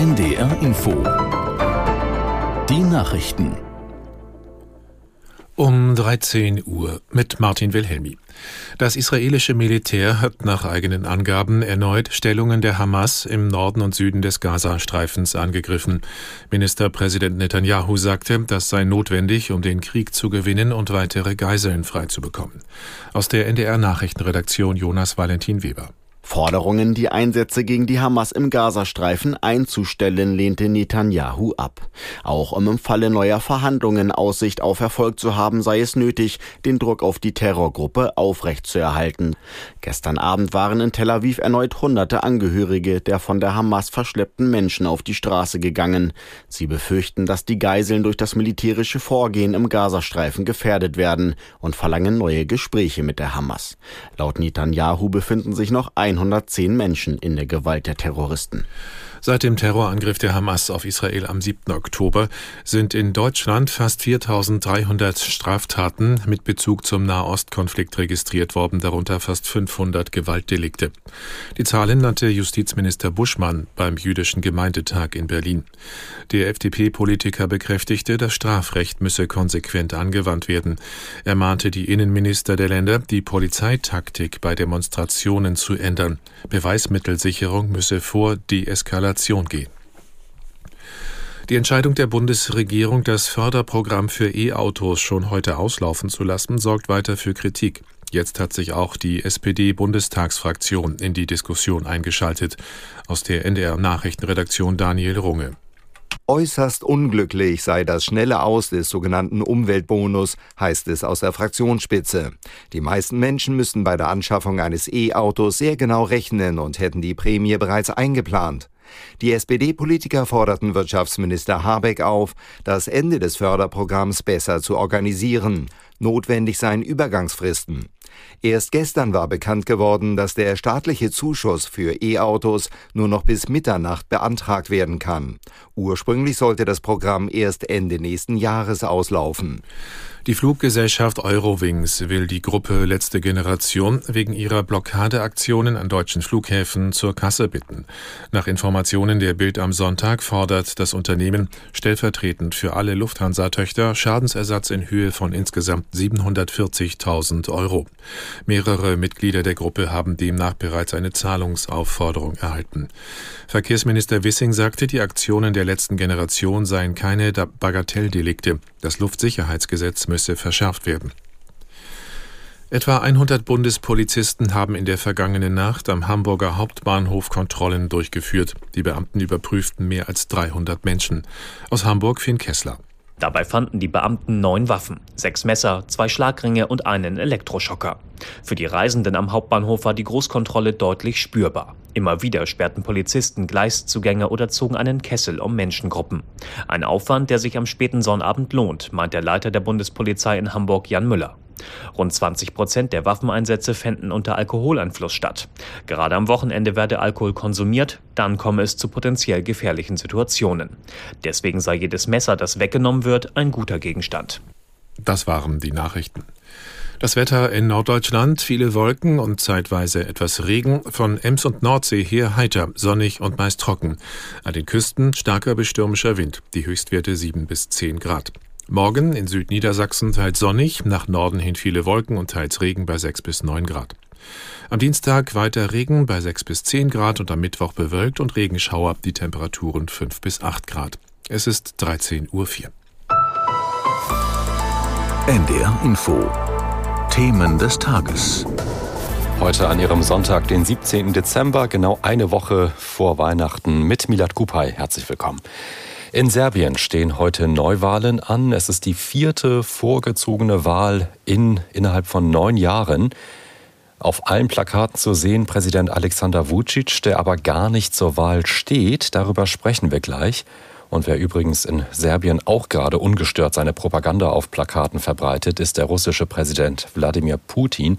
NDR Info. Die Nachrichten. Um 13 Uhr mit Martin Wilhelmi. Das israelische Militär hat nach eigenen Angaben erneut Stellungen der Hamas im Norden und Süden des Gazastreifens angegriffen. Ministerpräsident Netanyahu sagte, das sei notwendig, um den Krieg zu gewinnen und weitere Geiseln freizubekommen. Aus der NDR Nachrichtenredaktion Jonas Valentin Weber. Forderungen, die Einsätze gegen die Hamas im Gazastreifen einzustellen, lehnte Netanyahu ab. Auch um im Falle neuer Verhandlungen Aussicht auf Erfolg zu haben, sei es nötig, den Druck auf die Terrorgruppe aufrechtzuerhalten. Gestern Abend waren in Tel Aviv erneut hunderte Angehörige der von der Hamas verschleppten Menschen auf die Straße gegangen. Sie befürchten, dass die Geiseln durch das militärische Vorgehen im Gazastreifen gefährdet werden und verlangen neue Gespräche mit der Hamas. Laut Netanyahu befinden sich noch 110 Menschen in der Gewalt der Terroristen. Seit dem Terrorangriff der Hamas auf Israel am 7. Oktober sind in Deutschland fast 4300 Straftaten mit Bezug zum Nahostkonflikt registriert worden, darunter fast 500 Gewaltdelikte. Die Zahlen nannte Justizminister Buschmann beim jüdischen Gemeindetag in Berlin. Der FDP-Politiker bekräftigte, das Strafrecht müsse konsequent angewandt werden. Er mahnte die Innenminister der Länder, die Polizeitaktik bei Demonstrationen zu ändern. Beweismittelsicherung müsse vor Deeskalation Eskalation gehen. Die Entscheidung der Bundesregierung, das Förderprogramm für E-Autos schon heute auslaufen zu lassen, sorgt weiter für Kritik. Jetzt hat sich auch die SPD-Bundestagsfraktion in die Diskussion eingeschaltet. Aus der NDR Nachrichtenredaktion Daniel Runge. Äußerst unglücklich sei das schnelle Aus des sogenannten Umweltbonus, heißt es aus der Fraktionsspitze. Die meisten Menschen müssten bei der Anschaffung eines E-Autos sehr genau rechnen und hätten die Prämie bereits eingeplant. Die SPD-Politiker forderten Wirtschaftsminister Habeck auf, das Ende des Förderprogramms besser zu organisieren. Notwendig seien Übergangsfristen. Erst gestern war bekannt geworden, dass der staatliche Zuschuss für E-Autos nur noch bis Mitternacht beantragt werden kann. Ursprünglich sollte das Programm erst Ende nächsten Jahres auslaufen. Die Fluggesellschaft Eurowings will die Gruppe Letzte Generation wegen ihrer Blockadeaktionen an deutschen Flughäfen zur Kasse bitten. Nach Informationen der Bild am Sonntag fordert das Unternehmen stellvertretend für alle Lufthansa-Töchter Schadensersatz in Höhe von insgesamt 740.000 Euro. Mehrere Mitglieder der Gruppe haben demnach bereits eine Zahlungsaufforderung erhalten. Verkehrsminister Wissing sagte, die Aktionen der letzten Generation seien keine Bagatelldelikte. Das Luftsicherheitsgesetz müsse verschärft werden. Etwa 100 Bundespolizisten haben in der vergangenen Nacht am Hamburger Hauptbahnhof Kontrollen durchgeführt. Die Beamten überprüften mehr als 300 Menschen. Aus Hamburg Finn Kessler. Dabei fanden die Beamten neun Waffen, sechs Messer, zwei Schlagringe und einen Elektroschocker. Für die Reisenden am Hauptbahnhof war die Großkontrolle deutlich spürbar. Immer wieder sperrten Polizisten Gleiszugänge oder zogen einen Kessel um Menschengruppen. Ein Aufwand, der sich am späten Sonnabend lohnt, meint der Leiter der Bundespolizei in Hamburg Jan Müller. Rund 20 Prozent der Waffeneinsätze fänden unter Alkoholeinfluss statt. Gerade am Wochenende werde Alkohol konsumiert, dann komme es zu potenziell gefährlichen Situationen. Deswegen sei jedes Messer, das weggenommen wird, ein guter Gegenstand. Das waren die Nachrichten. Das Wetter in Norddeutschland, viele Wolken und zeitweise etwas Regen. Von Ems und Nordsee her heiter, sonnig und meist trocken. An den Küsten starker bis stürmischer Wind. Die Höchstwerte 7 bis 10 Grad. Morgen in Südniedersachsen teils sonnig, nach Norden hin viele Wolken und teils Regen bei 6 bis 9 Grad. Am Dienstag weiter Regen bei 6 bis 10 Grad und am Mittwoch bewölkt und Regenschauer, die Temperaturen 5 bis 8 Grad. Es ist 13.04 Uhr. NDR Info Themen des Tages. Heute an Ihrem Sonntag, den 17. Dezember, genau eine Woche vor Weihnachten mit Milad Kupay. Herzlich willkommen. In Serbien stehen heute Neuwahlen an. Es ist die vierte vorgezogene Wahl in, innerhalb von neun Jahren. Auf allen Plakaten zu sehen Präsident Alexander Vucic, der aber gar nicht zur Wahl steht. Darüber sprechen wir gleich. Und wer übrigens in Serbien auch gerade ungestört seine Propaganda auf Plakaten verbreitet, ist der russische Präsident Wladimir Putin.